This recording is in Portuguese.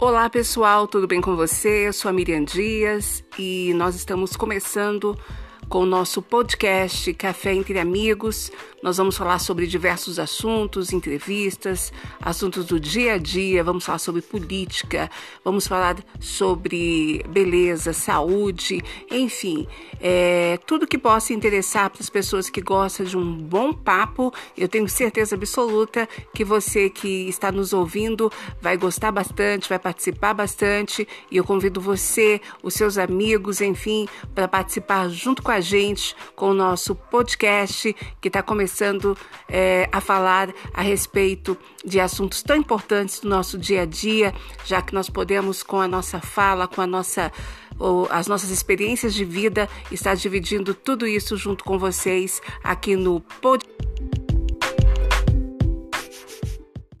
Olá pessoal, tudo bem com você? Eu sou a Miriam Dias e nós estamos começando com o nosso podcast Café Entre Amigos. Nós vamos falar sobre diversos assuntos, entrevistas, assuntos do dia a dia, vamos falar sobre política, vamos falar sobre beleza, saúde, enfim, é, tudo que possa interessar para as pessoas que gostam de um bom papo. Eu tenho certeza absoluta que você que está nos ouvindo vai gostar bastante, vai participar bastante e eu convido você, os seus amigos, enfim, para participar junto com a gente com o nosso podcast que está começando é, a falar a respeito de assuntos tão importantes do nosso dia a dia, já que nós podemos, com a nossa fala, com a nossa as nossas experiências de vida, estar dividindo tudo isso junto com vocês aqui no podcast.